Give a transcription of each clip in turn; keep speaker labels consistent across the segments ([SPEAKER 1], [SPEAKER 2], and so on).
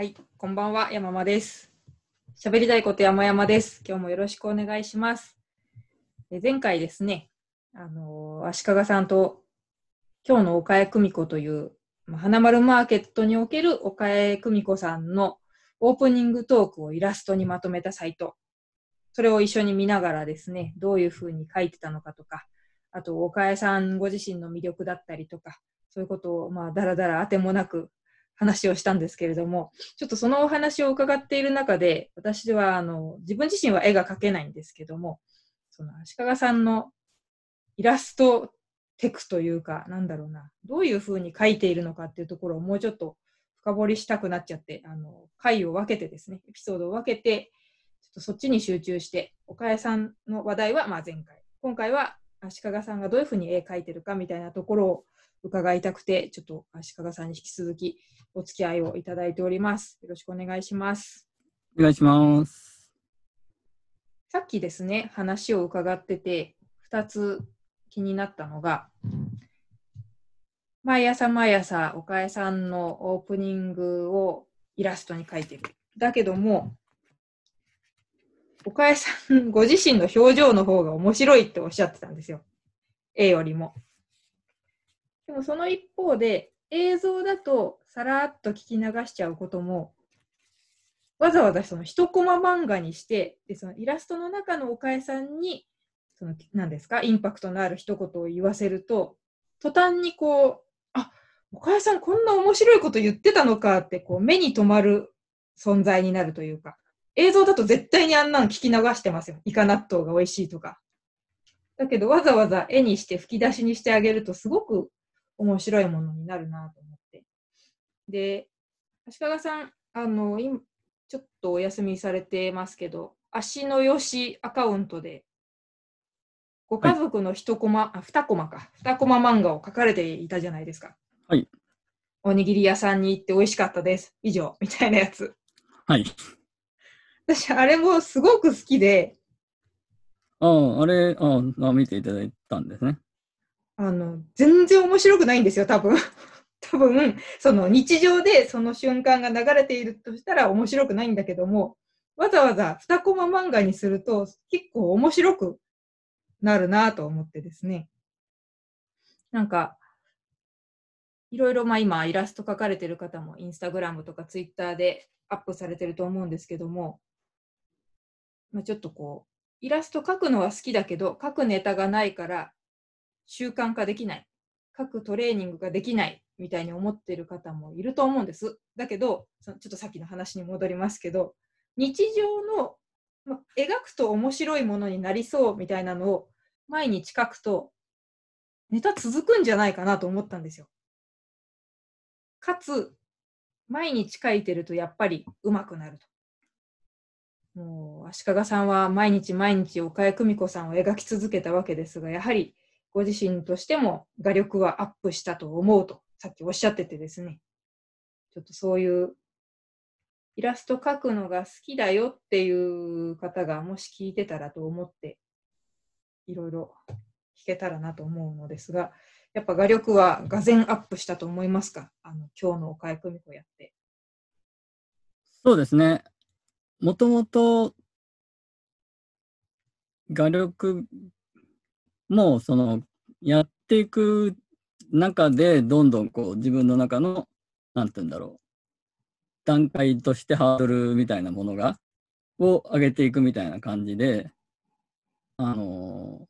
[SPEAKER 1] はい、こんばんは、山間です。喋りたいこと山々です。今日もよろしくお願いします。え前回ですね、あの足利さんと今日の岡江久美子という、まあ花丸マーケットにおける岡江久美子さんのオープニングトークをイラストにまとめたサイト。それを一緒に見ながらですね、どういうふうに書いてたのかとか、あと岡江さんご自身の魅力だったりとか、そういうことをまあだらだら当てもなく話をしたんですけれども、ちょっとそのお話を伺っている中で、私はあの自分自身は絵が描けないんですけども、その足利さんのイラストテクというか、なんだろうな、どういうふうに描いているのかっていうところをもうちょっと深掘りしたくなっちゃって、あの回を分けてですね、エピソードを分けて、ちょっとそっちに集中して、岡谷さんの話題はまあ前回、今回は足利さんがどういうふうに絵描いてるかみたいなところを伺いたくて、ちょっと足利さんに引き続きお付き合いをいただいております。よろしくお願いします。
[SPEAKER 2] お願いします。
[SPEAKER 1] さっきですね、話を伺ってて、2つ気になったのが、毎朝毎朝、岡江さんのオープニングをイラストに描いてる。だけども、岡江さんご自身の表情の方が面白いっておっしゃってたんですよ。絵よりも。でもその一方で、映像だとさらっと聞き流しちゃうことも、わざわざその一コマ漫画にして、でそのイラストの中の岡江さんに、その何ですか、インパクトのある一言を言わせると、途端にこう、あ岡江さんこんな面白いこと言ってたのかってこう目に留まる存在になるというか、映像だと絶対にあんなの聞き流してますよ。イカ納豆が美味しいとか。だけどわざわざ絵にして吹き出しにしてあげるとすごく面白いものになるなと思って。で、足利さん、あの、今、ちょっとお休みされてますけど、足のよしアカウントで、ご家族の一コマ、あ、二コマか、二コマ漫画を書かれていたじゃないですか。
[SPEAKER 2] はい。
[SPEAKER 1] おにぎり屋さんに行って美味しかったです。以上、みたいなやつ。
[SPEAKER 2] はい。
[SPEAKER 1] 私、あれもすごく好きで、
[SPEAKER 2] ああ、あれ、ああ、見ていただいたんですね。
[SPEAKER 1] あの、全然面白くないんですよ、多分。多分、その日常でその瞬間が流れているとしたら面白くないんだけども、わざわざ2コマ漫画にすると結構面白くなるなと思ってですね。なんか、いろいろまあ今イラスト描かれてる方もインスタグラムとかツイッターでアップされてると思うんですけども、まあ、ちょっとこう、イラスト描くのは好きだけど、描くネタがないから習慣化できない。書くトレーニングができないみたいに思っている方もいると思うんです。だけど、そのちょっとさっきの話に戻りますけど、日常の、ま、描くと面白いものになりそうみたいなのを毎日書くと、ネタ続くんじゃないかなと思ったんですよ。かつ、毎日書いてるとやっぱり上手くなると。もう足利さんは毎日毎日岡谷久美子さんを描き続けたわけですが、やはりご自身としても画力はアップしたと思うと、さっきおっしゃっててですね、ちょっとそういうイラスト描くのが好きだよっていう方がもし聞いてたらと思って、いろいろ聞けたらなと思うのですが、やっぱ画力はがぜアップしたと思いますか？あの今日の岡井久美子やって。
[SPEAKER 2] そうですね。もともと、画力も、その、やっていく中で、どんどんこう、自分の中の、なんて言うんだろう、段階としてハードルみたいなものが、を上げていくみたいな感じで、あの、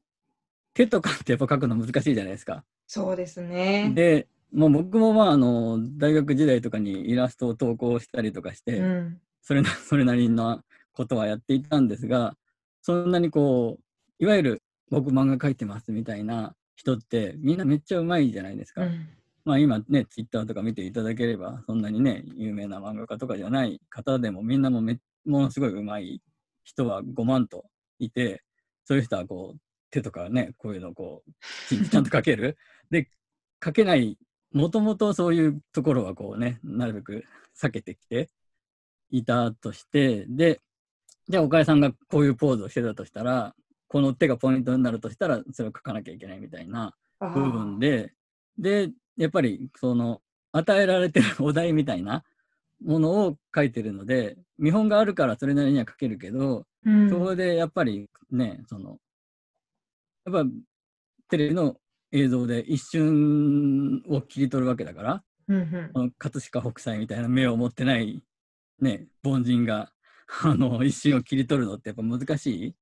[SPEAKER 2] 手とかってやっぱ描くの難しいじゃないですか。
[SPEAKER 1] そうですね。
[SPEAKER 2] で、まあ、僕もまああの大学時代とかにイラストを投稿したりとかして、
[SPEAKER 1] うん、
[SPEAKER 2] それな それなりのことはやっていたんですがそんなにこういわゆる僕漫画描いてますみたいな人ってみんなめっちゃうまいじゃないですか。
[SPEAKER 1] うん
[SPEAKER 2] まあ今ねツイッターとか見ていただければそんなにね有名な漫画家とかじゃない方でもみんなもめものすごいうまい人は5万といてそういう人はこう手とかねこういうのをこうちちゃんと描ける。で描けないもともとそういうところはこうね、なるべく避けてきていたとして、で、じゃあ岡谷さんがこういうポーズをしてたとしたら、この手がポイントになるとしたら、それを書かなきゃいけないみたいな
[SPEAKER 1] あ
[SPEAKER 2] 部分で、で、やっぱりその与えられてるお題みたいなものを書いてるので、見本があるからそれなりには書けるけど、
[SPEAKER 1] うん
[SPEAKER 2] そこでやっぱりね、その、やっぱテレビの映像で一瞬を切り取るわけだから、
[SPEAKER 1] うんうん
[SPEAKER 2] 葛飾北斎みたいな目を持ってない、ね、凡人が、あの、一瞬を切り取るのってやっぱ難しい。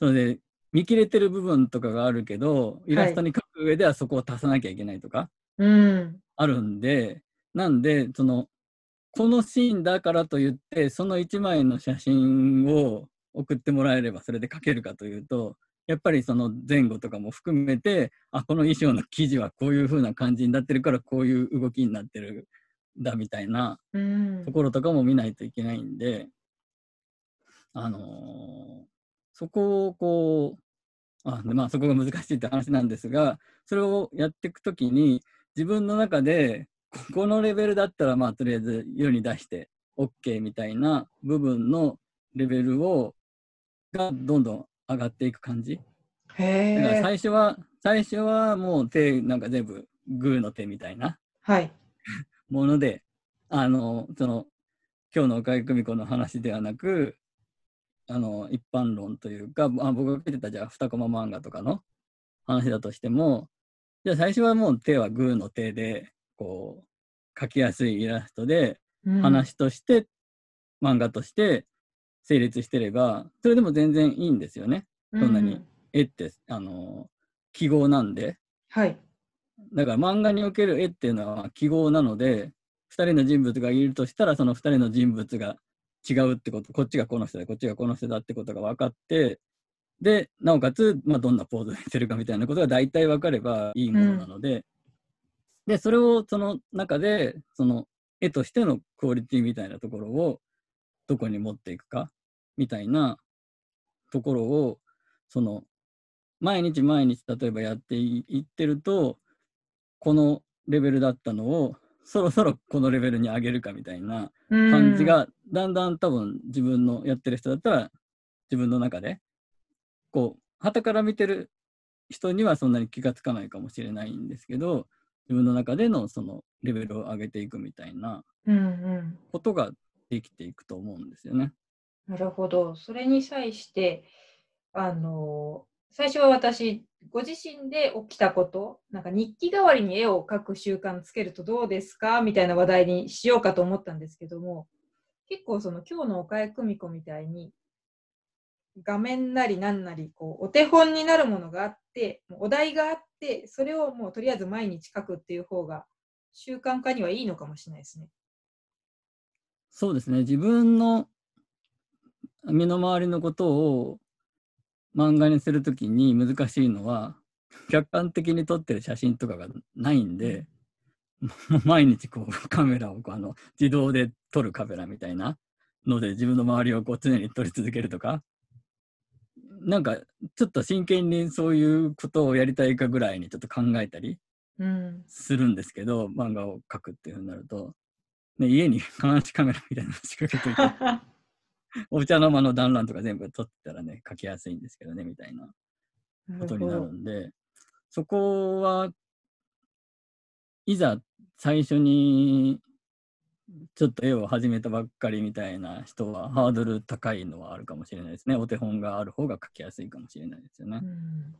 [SPEAKER 2] それで、見切れてる部分とかがあるけど、イラストに描く上ではそこを足さなきゃいけないとか、
[SPEAKER 1] うん。
[SPEAKER 2] あるんで、なんで、その、このシーンだからといって、その1枚の写真を送ってもらえればそれで描けるかというと、やっぱりその前後とかも含めて、あ、この衣装の生地はこういう風な感じになってるから、こういう動きになってるんだみたいな
[SPEAKER 1] うん。
[SPEAKER 2] ところとかも見ないといけないんで、あのーそこをこう、あでまあそこが難しいって話なんですが、それをやっていくときに、自分の中で、ここのレベルだったら、まあとりあえず世に出して OK みたいな部分のレベルを、がどんどん上がっていく感じ。だから
[SPEAKER 1] へえ。
[SPEAKER 2] 最初は、最初はもう手なんか全部グーの手みたいな
[SPEAKER 1] はい。
[SPEAKER 2] もので、あの、その、今日の岡井久美子の話ではなく、あの、一般論というか、あ僕が書いてたじゃあ、二コマ漫画とかの話だとしても、じゃあ最初はもう手はグーの手で、こう、描きやすいイラストで、
[SPEAKER 1] うん
[SPEAKER 2] 話として、漫画として成立してれば、それでも全然いいんですよね。そんなに
[SPEAKER 1] う
[SPEAKER 2] 絵って、あの、記号なんで。
[SPEAKER 1] はい。
[SPEAKER 2] だから漫画における絵っていうのは記号なので、2人の人物がいるとしたら、その2人の人物が違うってこと、こっちがこの人だ、こっちがこの人だってことが分かって、で、なおかつ、まあ、どんなポーズを見せるかみたいなことが大体分かればいいものなので、で、それをその中で、その絵としてのクオリティみたいなところをどこに持っていくかみたいなところを、その、毎日毎日例えばやっていってると、このレベルだったのを、そろそろこのレベルに上げるかみたいな感じが、だんだん多分自分のやってる人だったら、自分の中で、こう、旗から見てる人にはそんなに気がつかないかもしれないんですけど、自分の中でのそのレベルを上げていくみたいな
[SPEAKER 1] うんうん。
[SPEAKER 2] ことができていくと思うんですよね。
[SPEAKER 1] なるほど。それに際して、あの、最初は私、ご自身で起きたこと、なんか日記代わりに絵を描く習慣つけるとどうですかみたいな話題にしようかと思ったんですけども、結構その今日の岡江久美子みたいに、画面なりなんなり、こう、お手本になるものがあって、お題があって、それをもうとりあえず毎日書くっていう方が習慣化にはいいのかもしれないですね。
[SPEAKER 2] そうですね。自分の身の回りのことを漫画にするときに難しいのは、客観的に撮ってる写真とかがないんで、毎日こうカメラをこうあの自動で撮るカメラみたいなので自分の周りをこう常に撮り続けるとか、なんかちょっと真剣にそういうことをやりたいかぐらいにちょっと考えたり
[SPEAKER 1] うん。
[SPEAKER 2] するんですけど、漫画を描くっていうふうになると、ね、家に 監視カメラみたいなの仕掛けといて、お茶の間の団らんとか全部撮ってたらね、書きやすいんですけどね、みたいなことになるんで、そこは、いざ最初にちょっと絵を始めたばっかりみたいな人はハードル高いのはあるかもしれないですね。お手本がある方が書きやすいかもしれないですよね
[SPEAKER 1] う。ん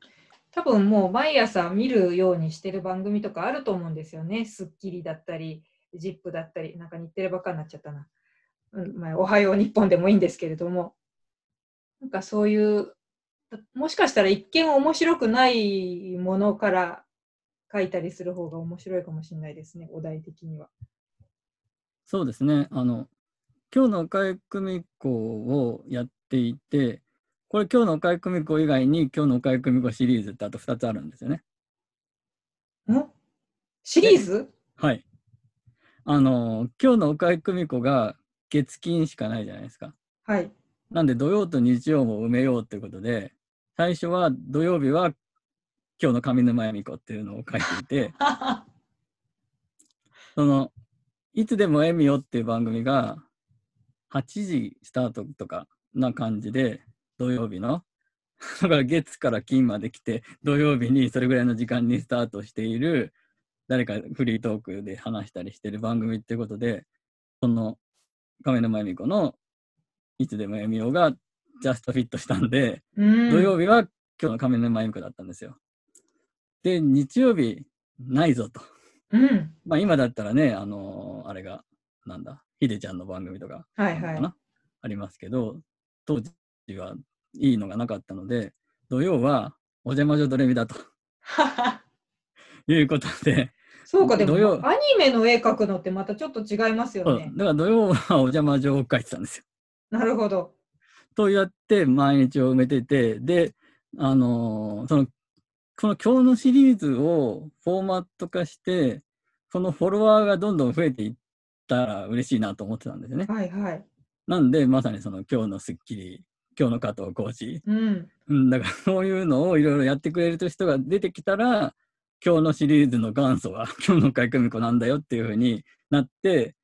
[SPEAKER 1] 多分もう毎朝見るようにしてる番組とかあると思うんですよね。スッキリだったり、ジップだったり、なんか日テレばっかになっちゃったな。うんまあ、おはよう日本でもいいんですけれども、なんかそういう、もしかしたら一見面白くないものから書いたりする方が面白いかもしれないですね、お題的には。
[SPEAKER 2] そうですね。あの、今日の岡井久美子をやっていて、これ今日の岡井久美子以外に今日の岡井久美子シリーズってあと2つあるんですよね。
[SPEAKER 1] ん？シリーズ？
[SPEAKER 2] はい。あの、今日の岡井久美子が月金しかないじゃないですか。
[SPEAKER 1] はい。
[SPEAKER 2] なんで土曜と日曜も埋めようということで、最初は土曜日は今日の上沼恵美子っていうのを書いていて、その、いつでも恵美よっていう番組が8時スタートとかな感じで、土曜日の。だから月から金まで来て、土曜日にそれぐらいの時間にスタートしている、誰かフリートークで話したりしてる番組っていうことで、その亀沼恵美子のいつでも読みようがジャストフィットしたんで、
[SPEAKER 1] うん。
[SPEAKER 2] 土曜日は今日の亀沼恵美子だったんですよ。で、日曜日ないぞと。
[SPEAKER 1] うん。
[SPEAKER 2] まあ今だったらね、あのーあれが、なんだ、ひでちゃんの番組とか
[SPEAKER 1] はいはい。
[SPEAKER 2] ありますけど、当時はいいのがなかったので、土曜はお邪魔女ドレミだと いうことで、
[SPEAKER 1] そうか、でも
[SPEAKER 2] 土曜
[SPEAKER 1] アニメの絵描くのってまたちょっと違いますよね。
[SPEAKER 2] だから土曜はお邪魔女を書いてたんですよ。
[SPEAKER 1] なるほど。
[SPEAKER 2] とやって毎日を埋めてて、で、あのーその、この今日のシリーズをフォーマット化して、このフォロワーがどんどん増えていったら嬉しいなと思ってたんですよね。
[SPEAKER 1] はいはい。
[SPEAKER 2] なんで、まさにその今日のスッキリ、今日の加藤コーチ、
[SPEAKER 1] うん。
[SPEAKER 2] うん、だからそういうのをいろいろやってくれる人が出てきたら、今日のシリーズの元祖は 今日の海久美子なんだよっていうふうになって、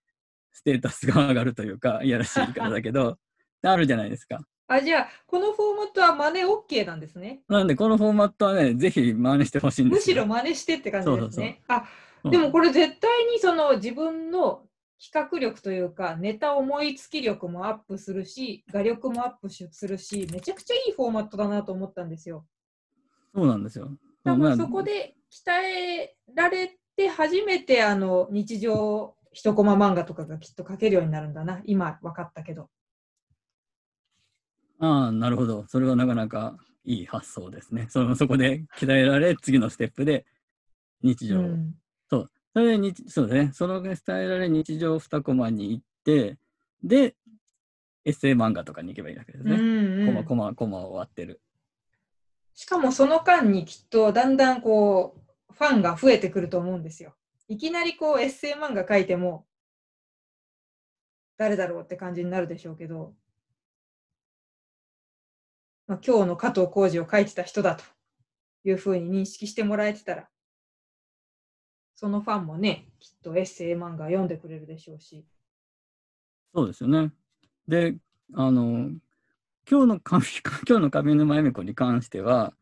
[SPEAKER 2] ステータスが上がるというか、いやらしい言い方だけど、あるじゃないですか。
[SPEAKER 1] あ、じゃあ、このフォーマットは真似 OK なんですね。
[SPEAKER 2] なんで、このフォーマットはね、ぜひ真似してほしいんですよ。
[SPEAKER 1] むしろ真似してって感じですね。あ、
[SPEAKER 2] うん
[SPEAKER 1] でもこれ絶対にその自分の企画力というか、ネタ思いつき力もアップするし、画力もアップしするし、めちゃくちゃいいフォーマットだなと思ったんですよ。
[SPEAKER 2] そうなんですよ。
[SPEAKER 1] 多
[SPEAKER 2] まあ
[SPEAKER 1] 分そこで鍛えられて初めてあの日常一コマ漫画とかがきっと描けるようになるんだな。今分かったけど。
[SPEAKER 2] ああ、なるほど。それはなかなかいい発想ですね。そのそこで鍛えられ、次のステップで日常。
[SPEAKER 1] うん
[SPEAKER 2] それで日、そうですね。その伝えられ日常2コマに行って、で、エッセイ漫画とかに行けばいいわけですね。
[SPEAKER 1] うんうん
[SPEAKER 2] コマ、コマ、コマを割ってる。
[SPEAKER 1] しかもその間にきっとだんだんこうファンが増えてくると思うんですよ。いきなりこうエッセイ漫画書いても誰だろうって感じになるでしょうけど、まあ、今日の加藤浩次を書いてた人だというふうに認識してもらえてたら、そのファンもね、きっとエッセイ漫画読んでくれるでしょうし。
[SPEAKER 2] そうですよね。で、あの、今日の神、今日の上沼恵美子に関しては、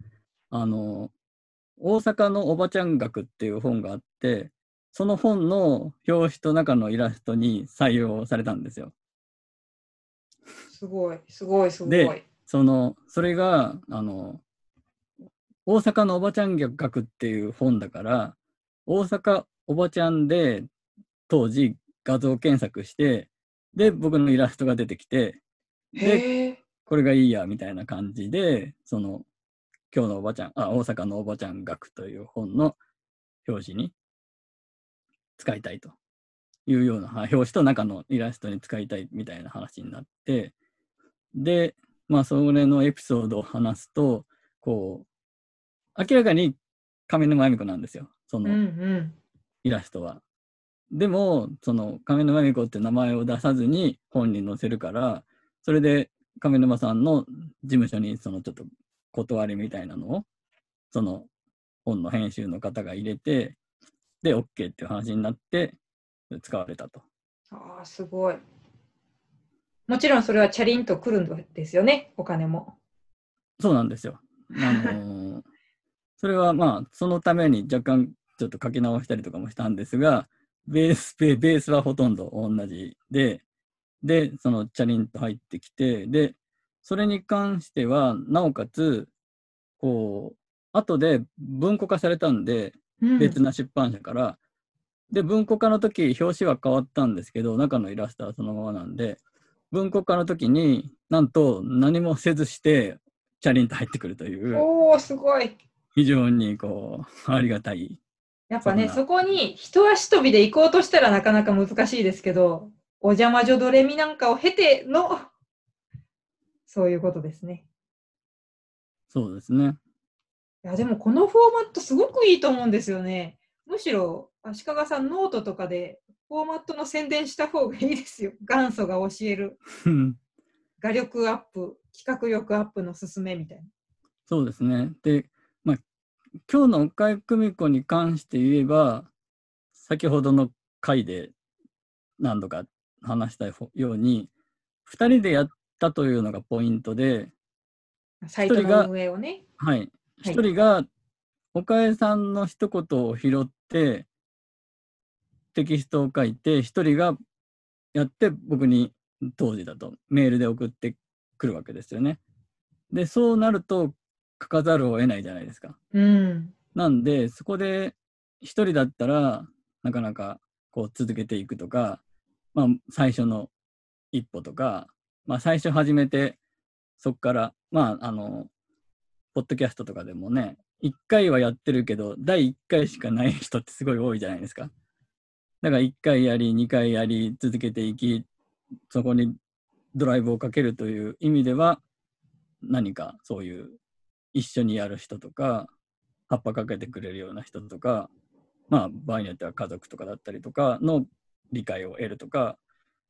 [SPEAKER 2] あの、大阪のおばちゃん学っていう本があって、その本の表紙と中のイラストに採用されたんですよ。
[SPEAKER 1] すごい、すごい、すごい
[SPEAKER 2] で。その、それが、あの、大阪のおばちゃん学っていう本だから、大阪おばちゃんで当時画像検索して、で、僕のイラストが出てきて、で。これがいいや、みたいな感じで、その、今日のおばちゃん、あ、大阪のおばちゃん学という本の表紙に使いたいというような、は表紙と中のイラストに使いたいみたいな話になって、で、まあ、それのエピソードを話すと、こう、明らかに上沼恵美子なんですよ、そ
[SPEAKER 1] うん
[SPEAKER 2] の
[SPEAKER 1] うん。
[SPEAKER 2] イラストは。でも、その上沼恵美子って名前を出さずに本に載せるから、それで上沼さんの事務所にそのちょっと断りみたいなのを、その本の編集の方が入れて、で、OK っていう話になって、使われたと。
[SPEAKER 1] ああ、すごい。もちろんそれはチャリンと来るんですよね、お金も。
[SPEAKER 2] そうなんですよ。あのー それはまあ、そのために若干ちょっと書き直したりとかもしたんですが、ベース、ベベースはほとんど同じで、で、そのチャリンと入ってきて、で、それに関しては、なおかつ、こう、後で文庫化されたんで、
[SPEAKER 1] うん
[SPEAKER 2] 別な出版社から、で、文庫化の時、表紙は変わったんですけど、中のイラストはそのままなんで、文庫化の時になんと何もせずして、チャリンと入ってくるという、
[SPEAKER 1] おお、すごい。
[SPEAKER 2] 非常にこう、ありがたい。
[SPEAKER 1] やっぱね、そこに一足飛びで行こうとしたらなかなか難しいですけど、お邪魔女ドレミなんかを経ての、そういうことですね。
[SPEAKER 2] そうですね。
[SPEAKER 1] いや、でもこのフォーマットすごくいいと思うんですよね。むしろ、足利さんノートとかでフォーマットの宣伝した方がいいですよ。元祖が教える画力アップ、企画力アップの勧めみたいな。
[SPEAKER 2] そうですね。で、まあ、今日の岡江久美子に関して言えば、先ほどの回で何度か話したように、2人でやったというのがポイントで、
[SPEAKER 1] サイト
[SPEAKER 2] 一人が
[SPEAKER 1] の運営をね。
[SPEAKER 2] はい。
[SPEAKER 1] はい
[SPEAKER 2] 一人が岡江さんの一言を拾って、テキストを書いて、一人がやって僕に当時だとメールで送ってくるわけですよね。で、そうなると書かざるを得ないじゃないですか。
[SPEAKER 1] うん。
[SPEAKER 2] なんで、そこで一人だったらなかなかこう続けていくとか、まあ最初の一歩とか、まあ最初始めて、そこから、まああの、ポッドキャストとかでもね、一回はやってるけど、第一回しかない人ってすごい多いじゃないですか。だから一回やり、二回やり、続けていき、そこにドライブをかけるという意味では、何かそういう一緒にやる人とか、葉っぱかけてくれるような人とか、まあ場合によっては家族とかだったりとかの理解を得るとか、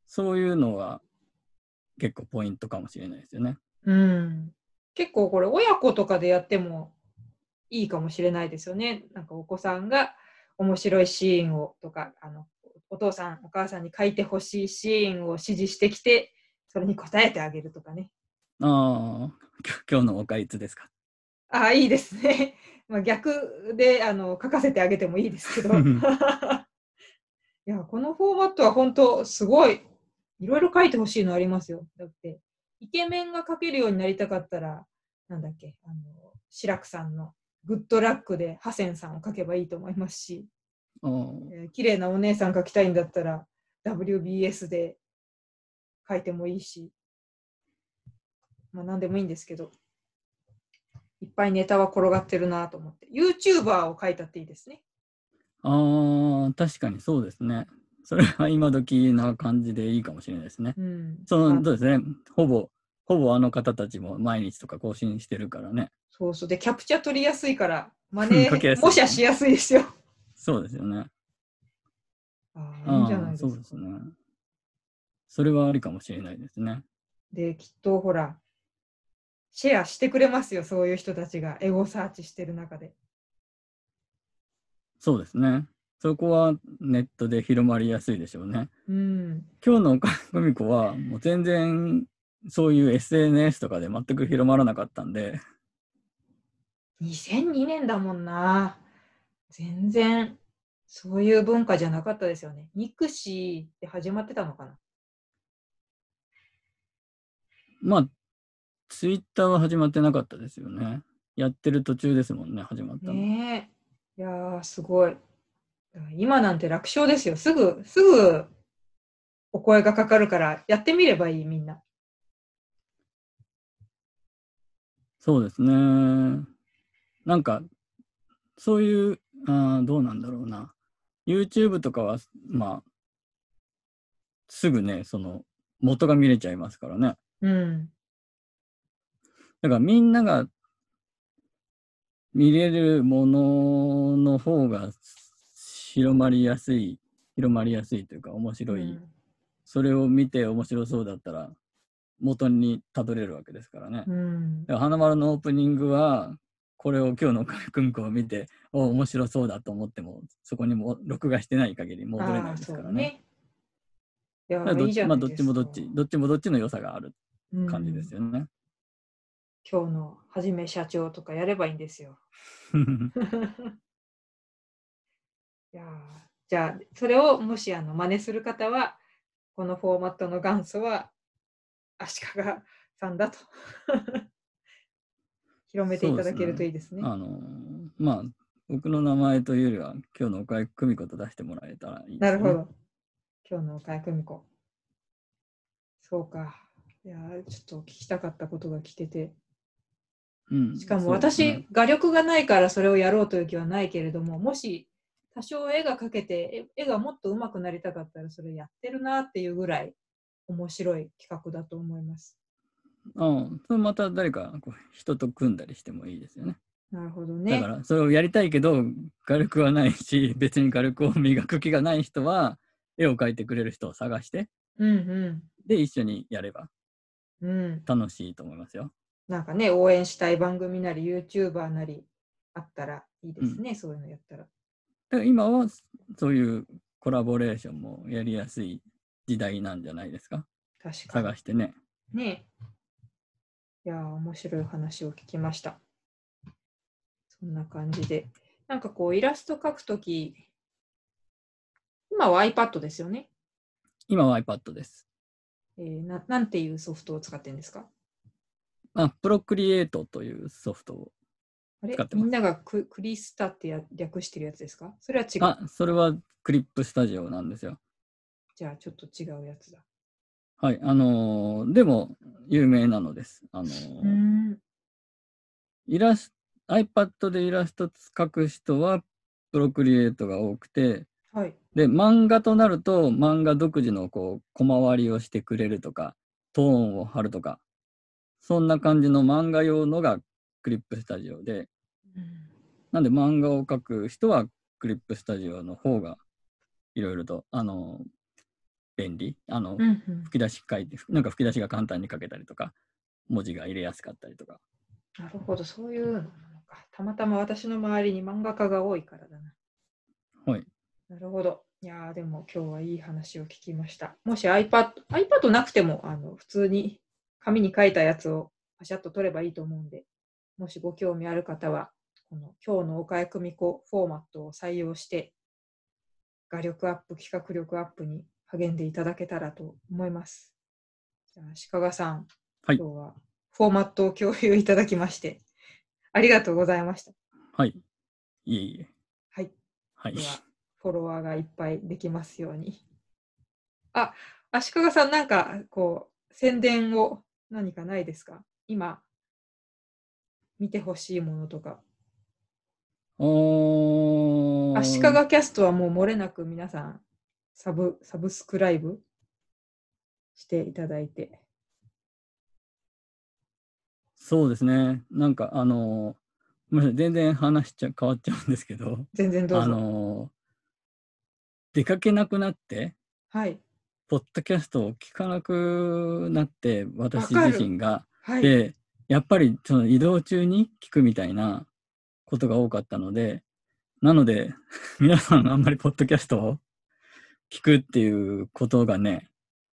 [SPEAKER 2] そういうのは結構ポイントかもしれないですよね。
[SPEAKER 1] うん。結構これ親子とかでやってもいいかもしれないですよね。なんかお子さんが面白いシーンをとか、あの、お父さん、お母さんに書いてほしいシーンを指示してきて、それに答えてあげるとかね。
[SPEAKER 2] ああ、今日のおかいつですか？
[SPEAKER 1] ああ、いいですね。まあ、逆であの書かせてあげてもいいですけど。いや、このフォーマットは本当すごい。いろいろ書いてほしいのありますよ。だって、イケメンが書けるようになりたかったら、なんだっけ、あの、志らくさんのグッドラックでハセンさんを書けばいいと思いますし、
[SPEAKER 2] あー
[SPEAKER 1] えー綺麗なお姉さん書きたいんだったら、WBS で書いてもいいし、まあ何でもいいんですけど、いっぱいネタは転がってるなと思って、YouTuber を書いたっていいですね。
[SPEAKER 2] あー、確かにそうですね。それは今時な感じでいいかもしれないですね。
[SPEAKER 1] うん。
[SPEAKER 2] そ
[SPEAKER 1] あ
[SPEAKER 2] のそうですね、ほぼ、ほぼあの方たちも毎日とか更新してるからね。
[SPEAKER 1] そうそう。で、キャプチャ取りやすいから、真似模写しやすいですよ。
[SPEAKER 2] そうですよね。
[SPEAKER 1] ああ、いいんじゃない
[SPEAKER 2] ああ、
[SPEAKER 1] ですか。
[SPEAKER 2] そうですね。それはありかもしれないですね。
[SPEAKER 1] で、きっとほら、シェアしてくれますよ、そういう人たちがエゴサーチしてる中で。
[SPEAKER 2] そうですね。そこはネットで広まりやすいでしょうね。
[SPEAKER 1] うん。
[SPEAKER 2] 今日の岡久美子はもう全然そういう SNS とかで全く広まらなかったんで、
[SPEAKER 1] 2002年だもんな。全然、そういう文化じゃなかったですよね。ニクシーって始まってたのかな。
[SPEAKER 2] まあ、ツイッターは始まってなかったですよね。やってる途中ですもんね、始まったの。
[SPEAKER 1] ねえ。いやー、すごい。今なんて楽勝ですよ。すぐ、すぐお声がかかるから、やってみればいい、みんな。
[SPEAKER 2] そうですね。なんか、そういう、あーどうなんだろうな。YouTube とかは、まあ、すぐね、その、元が見れちゃいますからね。
[SPEAKER 1] うん。
[SPEAKER 2] だからみんなが見れるものの方が広まりやすい、広まりやすいというか面白い。
[SPEAKER 1] うん
[SPEAKER 2] それを見て面白そうだったら元にたどれるわけですからね。
[SPEAKER 1] うん
[SPEAKER 2] だから花丸のオープニングは、これを今日の久美子を見て、お面白そうだと思っても、そこにも録画してない限り戻れないですからね。
[SPEAKER 1] いや
[SPEAKER 2] だからど
[SPEAKER 1] いいじゃ
[SPEAKER 2] っちまあ、どっちもどっち、どっちもどっちの良さがある感じです
[SPEAKER 1] よ。
[SPEAKER 2] よね。
[SPEAKER 1] 今日のはじめ社長とかやればいいんですよ。いやーじゃあ、それをもしあの真似する方は、このフォーマットの元祖は足利さんだと 広めていただけるといいですね。
[SPEAKER 2] あのーまあ、僕の名前というよりは、今日の岡井久美子と出してもらえたらいいです、ね。
[SPEAKER 1] なるほ。ど。今日の岡井久美子。そうか。いやーちょっと聞きたかったことが聞けて。
[SPEAKER 2] うん、
[SPEAKER 1] しかも私、
[SPEAKER 2] ね
[SPEAKER 1] 画力がないからそれをやろうという気はないけれども、もし多少絵が描けて、絵絵がもっと上手くなりたかったらそれやってるなっていうぐらい面白い企画だと思います。
[SPEAKER 2] うん、それまた誰かこう人と組んだりしてもいいですよね。
[SPEAKER 1] なるほど
[SPEAKER 2] だ
[SPEAKER 1] ね
[SPEAKER 2] か。ら、それをやりたいけど、画力はないし、別に画力を磨く気がない人は、絵を描いてくれる人を探して、
[SPEAKER 1] うん
[SPEAKER 2] で、一緒にやれば
[SPEAKER 1] うん。うん。
[SPEAKER 2] 楽しいと思いますよ。
[SPEAKER 1] なんかね、応援したい番組なり、YouTuber なりあったらいいですね、そういうのやったら。
[SPEAKER 2] ら今は、そういうコラボレーションもやりやすい時代なんじゃないですか？
[SPEAKER 1] 確かに。
[SPEAKER 2] 探してね。
[SPEAKER 1] ねいやー、面白い話を聞きました。そんな感じで。なんかこう、イラスト描くとき、今は iPad ですよね？
[SPEAKER 2] 今は iPad です。
[SPEAKER 1] えーななんていうソフトを使ってるんですか？
[SPEAKER 2] あ、プロクリエイトというソフトを。使ってます
[SPEAKER 1] みんながククリスタってや略してるやつですか？それは違う。
[SPEAKER 2] あ、それはクリップスタジオなんですよ。
[SPEAKER 1] じゃあちょっと違うやつだ。
[SPEAKER 2] はい。あのーでも、有名なのです。あのー。イラス iPad でイラスト描く人はプロクリエイトが多くて、
[SPEAKER 1] はい。
[SPEAKER 2] で、漫画となると、漫画独自のこう小回りをしてくれるとか、トーンを貼るとか、そんな感じの漫画用のがクリップスタジオで、
[SPEAKER 1] うん
[SPEAKER 2] なんで漫画を描く人はクリップスタジオの方がいろいろと、あの、便利？あの、吹き出し書いて、なんか吹き出しが簡単に書けたりとか、文字が入れやすかったりとか。
[SPEAKER 1] なるほど、そういうのなのか。たまたま私の周りに漫画家が多いからだな。
[SPEAKER 2] はい。
[SPEAKER 1] なるほど。いやーでも今日はいい話を聞きました。もし iPad、iPad なくてもあの普通に紙に書いたやつをパシャッと取ればいいと思うんで、もしご興味ある方は、この今日の岡江久美子フォーマットを採用して、画力アップ、企画力アップに励んでいただけたらと思います。じゃあ、鹿賀さん、
[SPEAKER 2] はい
[SPEAKER 1] 今日はフォーマットを共有いただきまして、ありがとうございました。
[SPEAKER 2] はい。いえいえ。
[SPEAKER 1] はい。
[SPEAKER 2] はい
[SPEAKER 1] で。は、フォロワーがいっぱいできますように。あ、足利さん、なんか、こう、宣伝を何かないですか？今、見てほしいものとか。
[SPEAKER 2] おー
[SPEAKER 1] 足利キャストはもう漏れなく皆さん、サブ、サブスクライブしていただいて。
[SPEAKER 2] そうですね。なんか、あのー全然話しちゃ変わっちゃうんですけど、あ
[SPEAKER 1] 全然どうぞ。
[SPEAKER 2] のー出かけなくなって、
[SPEAKER 1] はい。
[SPEAKER 2] ポッドキャストを聞かなくなって、私自身が。
[SPEAKER 1] はい。
[SPEAKER 2] で、やっぱりその移動中に聞くみたいなことが多かったので、なので、皆さんあんまりポッドキャストを聞くっていうことがね、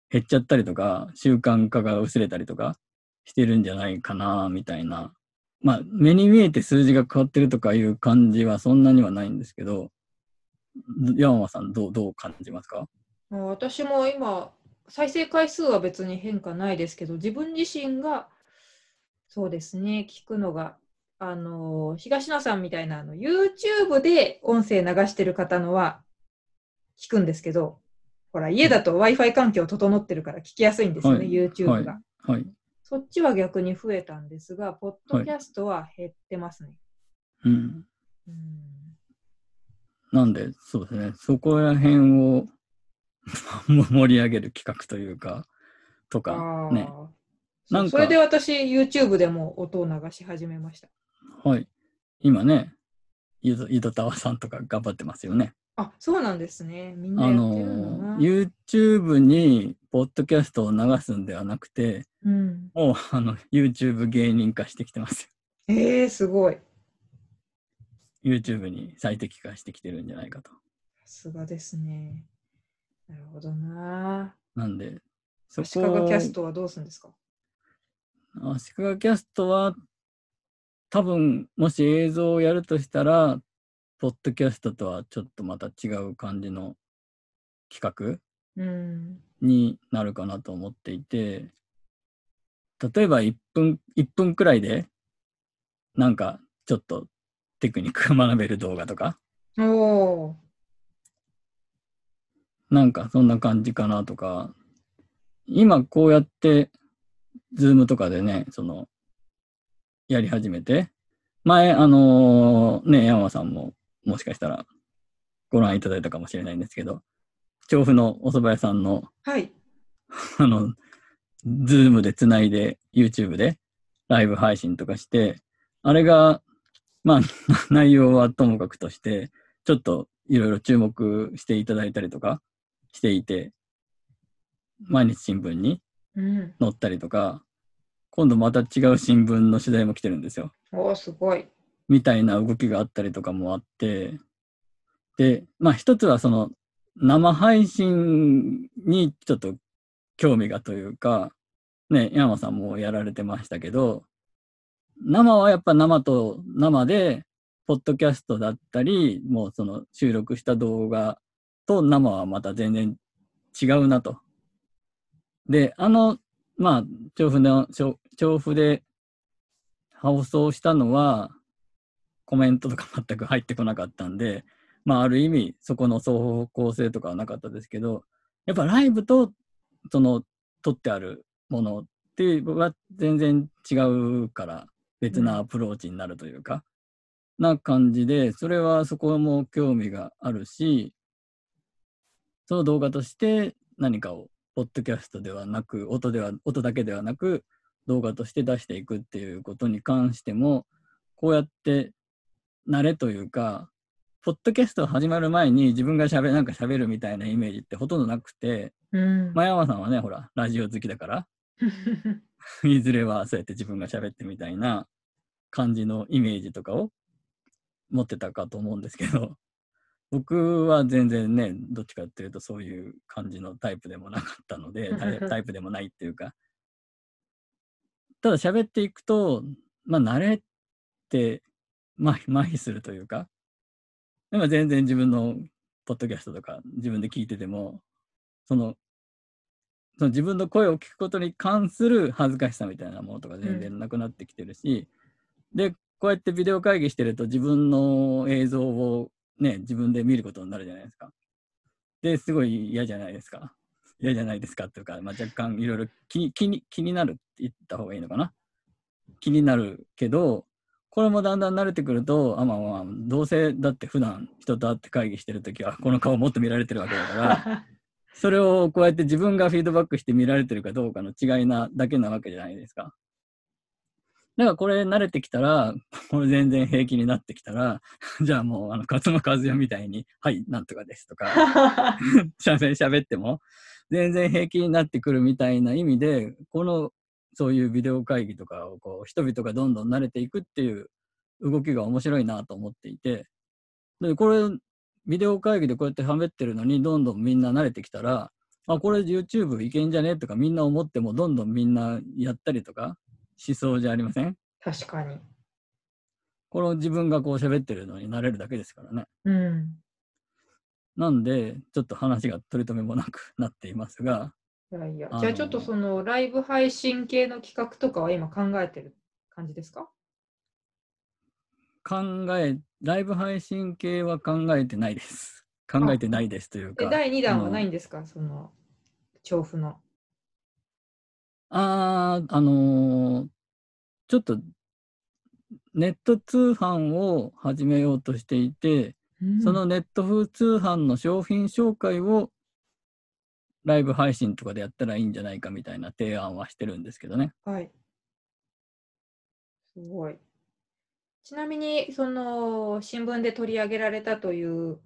[SPEAKER 2] 減っちゃったりとか、習慣化が薄れたりとかしてるんじゃないかな、みたいな。まあ、目に見えて数字が変わってるとかいう感じはそんなにはないんですけど、山間さんどう、どう感じますか？
[SPEAKER 1] 私も今、再生回数は別に変化ないですけど、自分自身が、そうですね、聞くのが、あの、東野さんみたいなあの YouTube で音声流してる方のは聞くんですけど、ほら、家だと Wi-Fi 環境整ってるから聞きやすいんですよね、
[SPEAKER 2] はい
[SPEAKER 1] YouTube が、
[SPEAKER 2] はい。
[SPEAKER 1] そっちは逆に増えたんですが、ポッドキャストは減ってますね。
[SPEAKER 2] うん。
[SPEAKER 1] うん
[SPEAKER 2] なんで、そうですね、そこら辺を 盛り上げる企画というか、とか
[SPEAKER 1] あ、
[SPEAKER 2] ね。
[SPEAKER 1] ー
[SPEAKER 2] なんか
[SPEAKER 1] それで私、YouTube でも音を流し始めました。
[SPEAKER 2] はい。今ね、井戸田さんとか頑張ってますよね。
[SPEAKER 1] あ、そうなんですね。みんな
[SPEAKER 2] あの
[SPEAKER 1] な。、
[SPEAKER 2] YouTube にポッドキャストを流すんではなくて、
[SPEAKER 1] うん、
[SPEAKER 2] もうあの YouTube 芸人化してきてます
[SPEAKER 1] えー、すごい。
[SPEAKER 2] よ。YouTube に最適化してきてるんじゃないかと。
[SPEAKER 1] さすがですね。なるほどな。
[SPEAKER 2] なんで、そ
[SPEAKER 1] 足利
[SPEAKER 2] こ
[SPEAKER 1] キャストはどうするんですか？
[SPEAKER 2] 足利キャストは、多分、もし映像をやるとしたら、ポッドキャストとはちょっとまた違う感じの企
[SPEAKER 1] うん。
[SPEAKER 2] 画になるかなと思っていて、例えば1分、1分くらいで、なんかちょっとテクニックが学べる動画とか。なんかそんな感じかなとか、今こうやって、ズームとかでね、その、やり始めて、前、あのーね、山間さんももしかしたらご覧いただいたかもしれないんですけど、調布のお蕎麦屋さんの、
[SPEAKER 1] はい。
[SPEAKER 2] あの、ズームでつないで、YouTube でライブ配信とかして、あれが、まあ、内容はともかくとして、ちょっといろいろ注目していただいたりとかしていて、毎日新聞に
[SPEAKER 1] うん。
[SPEAKER 2] 載ったりとか、今度また違う新聞の取材も来てるんですよ。
[SPEAKER 1] おー、すごい。
[SPEAKER 2] みたいな動きがあったりとかもあって、で、まあ一つはその生配信にちょっと興味がというか、ね、山さんもやられてましたけど、生はやっぱ生と生で、ポッドキャストだったり、もうその収録した動画と生はまた全然違うなと。で、あの、まあ、調布の、調調布で放送したのは、コメントとか全く入ってこなかったんで、まあ、ある意味、そこの双方向性とかはなかったですけど、やっぱライブと、その、撮ってあるものっていうのは全然違うから、別なアプローチになるというか、な感じで、それはそこも興味があるし、その動画として何かを、ポッドキャストではなく、音では、音だけではなく、動画として出していくっていうことに関しても、こうやって慣れというか、ポッドキャスト始まる前に自分が喋なんか喋るみたいなイメージってほとんどなくて、
[SPEAKER 1] うん。
[SPEAKER 2] 前山さんはね、ほら、ラジオ好きだから、いずれはそうやって自分が喋ってみたいな感じのイメージとかを持ってたかと思うんですけど、僕は全然ね、どっちかっていうとそういう感じのタイプでもなかったので、タイプでもないっていうか、ただ喋っていくと、まあ慣れって麻痺麻痺するというか、でも全然自分のポッドキャストとか自分で聞いてても、そのその自分の声を聞くことに関する恥ずかしさみたいなものとか全然なくなってきてるし、で、こうやってビデオ会議してると自分の映像をね、自分で見ることになるじゃないですか。で、すごい嫌じゃないですか。嫌じゃないですかっていうか、まあ、若干いろいろ気に気に気になるって言った方がいいのかな。気になるけど、これもだんだん慣れてくると、あまあまあ、どうせだって普段人と会って会議してるときは、この顔もっと見られてるわけだから、それをこうやって自分がフィードバックして見られてるかどうかの違いなだけなわけじゃないですか。だからこれ慣れてきたら、これ全然平気になってきたら、じゃあもうあの勝間和代みたいに、はい、なんとかですとか、しゃべ喋っても全然平気になってくるみたいな意味で、このそういうビデオ会議とかをこう人々がどんどん慣れていくっていう動きが面白いなと思っていて、でこれ、ビデオ会議でこうやって喋ってるのに、どんどんみんな慣れてきたら、あ、これ YouTube いけんじゃねとかみんな思っても、どんどんみんなやったりとかしそうじゃありません？
[SPEAKER 1] 確かに。
[SPEAKER 2] この自分がこう喋ってるのに慣れるだけですからね。
[SPEAKER 1] うん。
[SPEAKER 2] なんで、ちょっと話が取り留めもなくなっていますが、
[SPEAKER 1] いやいやじゃあちょっとそのライブ配信系の企画とかは今考えてる感じですか？
[SPEAKER 2] 考え、ライブ配信系は考えてないです。考えてないですというか。
[SPEAKER 1] で第2弾はないんですか？その調布の。
[SPEAKER 2] あー、あのーちょっとネット通販を始めようとしていて、そのネット風通販の商品紹介をライブ配信とかでやったらいいんじゃないかみたいな提案はしてるんですけどね。
[SPEAKER 1] はい。すごい。ちなみに、その新聞で取り上げられたという、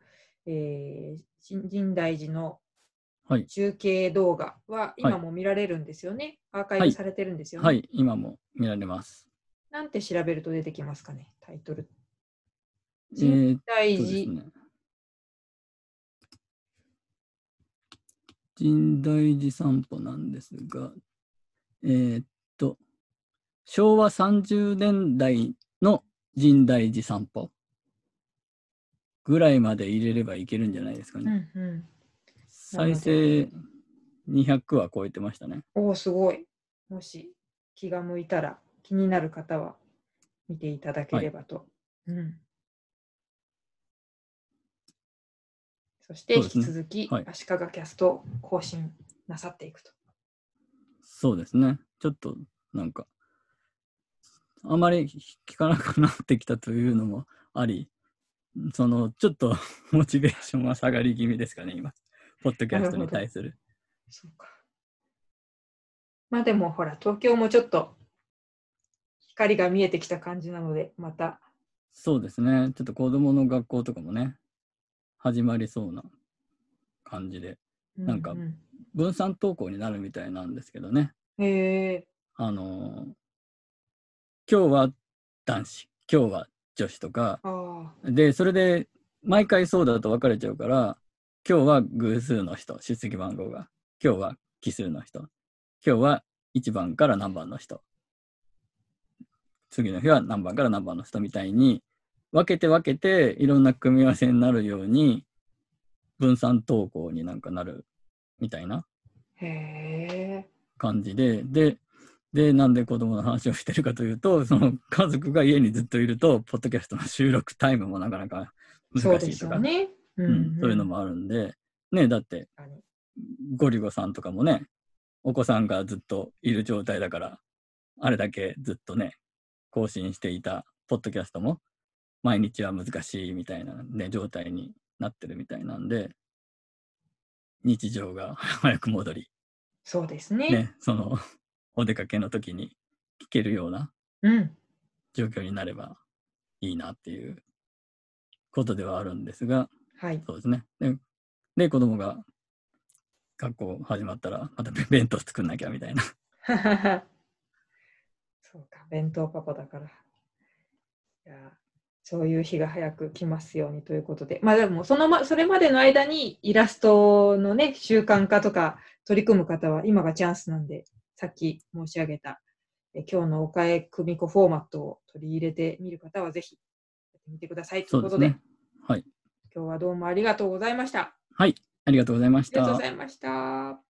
[SPEAKER 1] えー、新神大寺の
[SPEAKER 2] はい
[SPEAKER 1] 中継動画は今も見られるんですよね。アーカイブされてるんですよね。
[SPEAKER 2] はい、今も見られます。
[SPEAKER 1] なんて調べると出てきますかね、タイトル。
[SPEAKER 2] えーっ
[SPEAKER 1] 大
[SPEAKER 2] とです
[SPEAKER 1] 寺、
[SPEAKER 2] ね。神大寺散歩なんですが、えーっと、昭和30年代の神大寺散歩ぐらいまで入れればいけるんじゃないですか
[SPEAKER 1] う
[SPEAKER 2] ね。
[SPEAKER 1] んうん。
[SPEAKER 2] 再生200は超えてましたね。
[SPEAKER 1] おお、すごい。もし気が向いたら、気になる方は見ていただければと。うん。そして引き続き、
[SPEAKER 2] はい
[SPEAKER 1] 足利キャストを更新なさっていくと。
[SPEAKER 2] そうですね。ちょっとなんか、あまり聞かなくなってきたというのもあり、そのちょっとモチベーションは下がり気味ですかね、今。ポッドキャストに対する。
[SPEAKER 1] そうか。まあでもほら、東京もちょっと光が見えてきた感じなので、また、
[SPEAKER 2] そうですね。ちょっと子供の学校とかもね、始まりそうな感じで、なんか
[SPEAKER 1] うう
[SPEAKER 2] 分散登校になるみたいなんですけどね。
[SPEAKER 1] へえ
[SPEAKER 2] あのー今日は男子、今日は女子とか、で、それで毎回そうだと分かれちゃうから、今日は偶数の人、出席番号が。今日は奇数の人。今日は1番から何番の人。次の日は何番から何番の人みたいに、分けて分けていろんな組み合わせになるように、分散登校になんかなるみたいな。感じで、で、で、なんで子供の話をしてるかというと、その家族が家にずっといると、ポッドキャストの収録タイムもなかなか難しいとか、
[SPEAKER 1] よね。う
[SPEAKER 2] うんそういうのもあるんで、ね、だって、ゴリゴさんとかもね、お子さんがずっといる状態だから、あれだけずっとね、更新していたポッドキャストも、毎日は難しいみたいな、ね、状態になってるみたいなんで、日常が 早く戻り、
[SPEAKER 1] そうですね。
[SPEAKER 2] ね、その、お出かけの時に聞けるような
[SPEAKER 1] うん。
[SPEAKER 2] 状況になればいいなっていうことではあるんですが、
[SPEAKER 1] はい。
[SPEAKER 2] そうですね。で、で子供が学校始まったら、また 弁当作んなきゃみたいな。
[SPEAKER 1] そうか、弁当パパだから。いやそういう日が早く来ますようにということで。まあでも、そのま、それまでの間にイラストのね、習慣化とか取り組む方は今がチャンスなんで、さっき申し上げた、え今日のおかえ組子フォーマットを取り入れてみる方はぜひやってみてくださいということで、
[SPEAKER 2] ね。はい。
[SPEAKER 1] 今日はどうもありがとうございました。
[SPEAKER 2] はい。ありがとうございました
[SPEAKER 1] ありがとうご。ざいました。